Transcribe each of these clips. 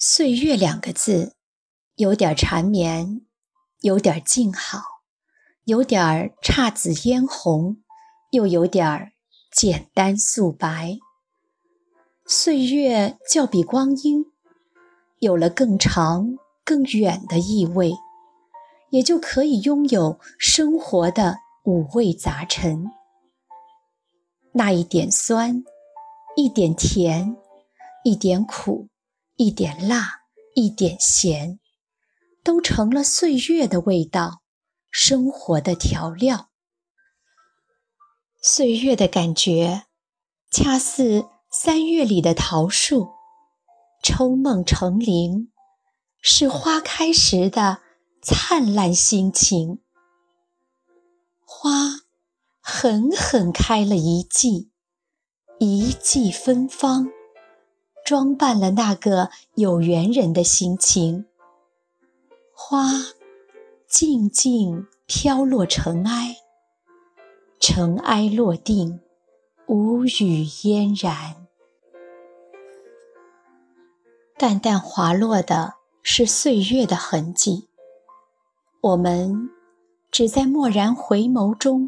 岁月两个字，有点缠绵，有点静好，有点姹紫嫣红，又有点简单素白。岁月较比光阴，有了更长、更远的意味，也就可以拥有生活的五味杂陈。那一点酸，一点甜，一点苦。一点辣，一点咸，都成了岁月的味道，生活的调料。岁月的感觉，恰似三月里的桃树，抽梦成林，是花开时的灿烂心情。花狠狠开了一季，一季芬芳。装扮了那个有缘人的心情，花静静飘落尘埃，尘埃落定，无语嫣然。淡淡滑落的是岁月的痕迹，我们只在蓦然回眸中，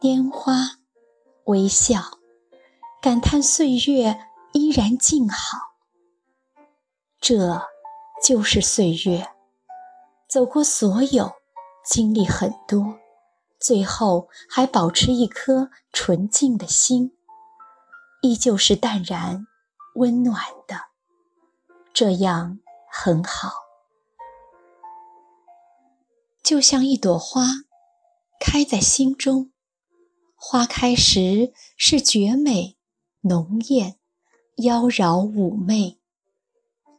拈花微笑，感叹岁月。依然静好，这就是岁月。走过所有，经历很多，最后还保持一颗纯净的心，依旧是淡然、温暖的，这样很好。就像一朵花，开在心中，花开时是绝美、浓艳。妖娆妩媚，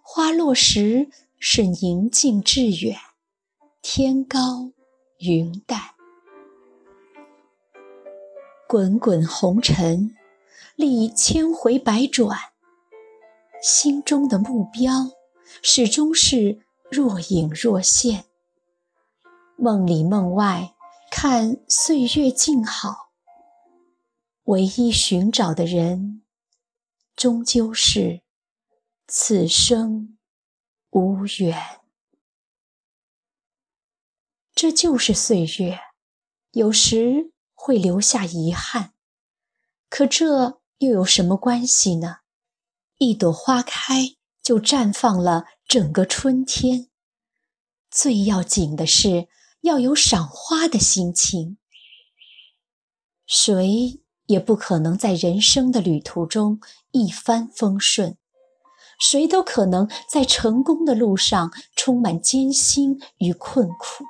花落时是宁静致远，天高云淡。滚滚红尘，历千回百转，心中的目标始终是若隐若现。梦里梦外，看岁月静好，唯一寻找的人。终究是此生无缘，这就是岁月，有时会留下遗憾，可这又有什么关系呢？一朵花开就绽放了整个春天，最要紧的是要有赏花的心情。谁？也不可能在人生的旅途中一帆风顺，谁都可能在成功的路上充满艰辛与困苦，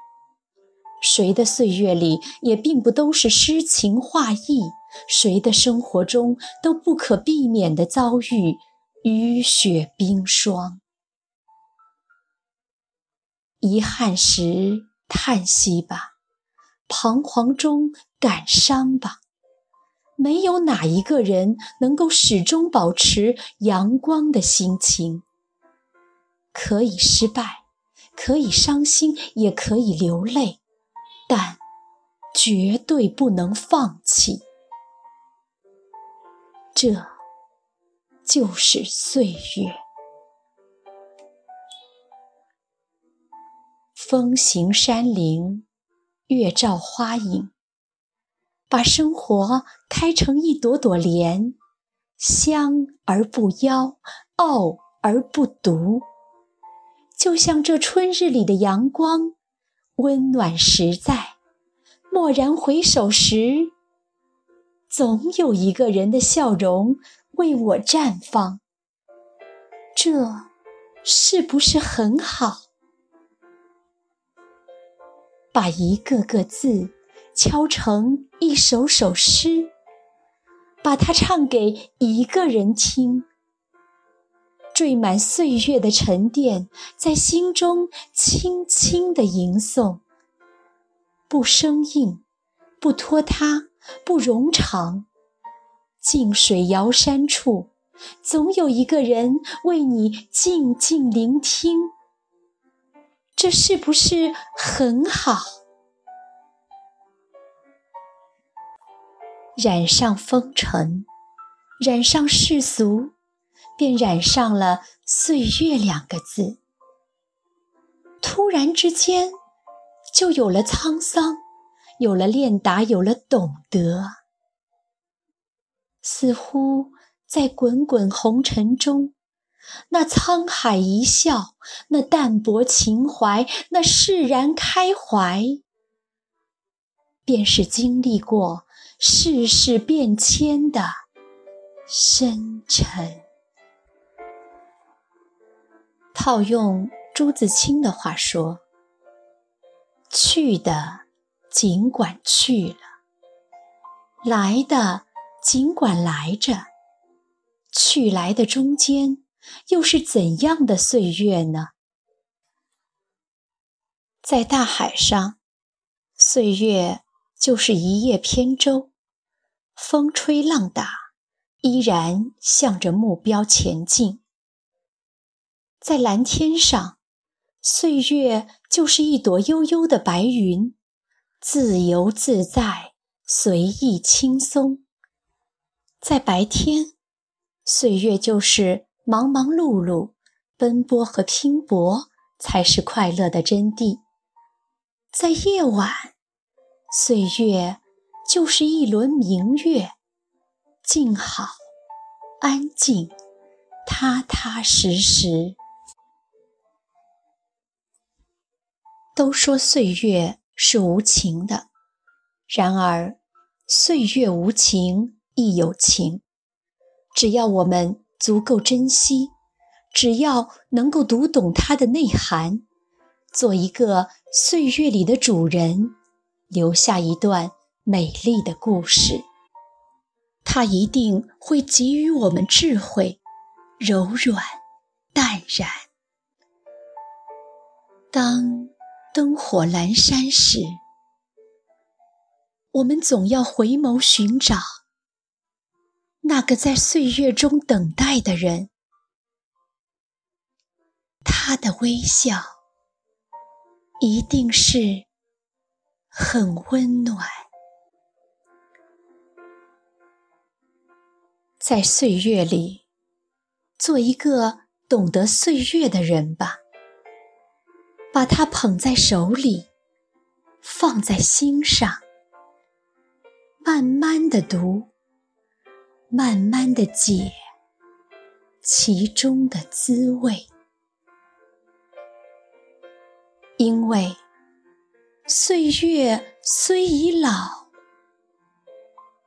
谁的岁月里也并不都是诗情画意，谁的生活中都不可避免地遭遇雨雪冰霜。遗憾时叹息吧，彷徨中感伤吧。没有哪一个人能够始终保持阳光的心情。可以失败，可以伤心，也可以流泪，但绝对不能放弃。这就是岁月。风行山林，月照花影。把生活开成一朵朵莲，香而不妖，傲而不独。就像这春日里的阳光，温暖实在。蓦然回首时，总有一个人的笑容为我绽放。这是不是很好？把一个个字。敲成一首首诗，把它唱给一个人听，缀满岁月的沉淀，在心中轻轻地吟诵，不生硬，不拖沓，不冗长。静水遥山处，总有一个人为你静静聆听，这是不是很好？染上风尘，染上世俗，便染上了“岁月”两个字。突然之间，就有了沧桑，有了练达，有了懂得。似乎在滚滚红尘中，那沧海一笑，那淡泊情怀，那释然开怀，便是经历过世事变迁的深沉。套用朱自清的话说：“去的尽管去了，来的尽管来着，去来的中间又是怎样的岁月呢？”在大海上，岁月就是一叶扁舟，风吹浪打，依然向着目标前进。在蓝天上，岁月就是一朵悠悠的白云，自由自在，随意轻松。在白天，岁月就是忙忙碌碌，奔波和拼搏才是快乐的真谛。在夜晚，岁月就是一轮明月，静好，安静，踏踏实实。都说岁月是无情的，然而岁月无情亦有情。只要我们足够珍惜，只要能够读懂它的内涵，做一个岁月里的主人，留下一段美丽的故事，它一定会给予我们智慧、柔软、淡然。当。灯火阑珊时，我们总要回眸寻找那个在岁月中等待的人，他的微笑一定是很温暖。在岁月里，做一个懂得岁月的人吧。把它捧在手里，放在心上，慢慢的读，慢慢的解其中的滋味。因为岁月虽已老，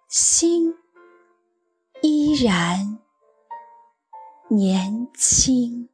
心依然年轻。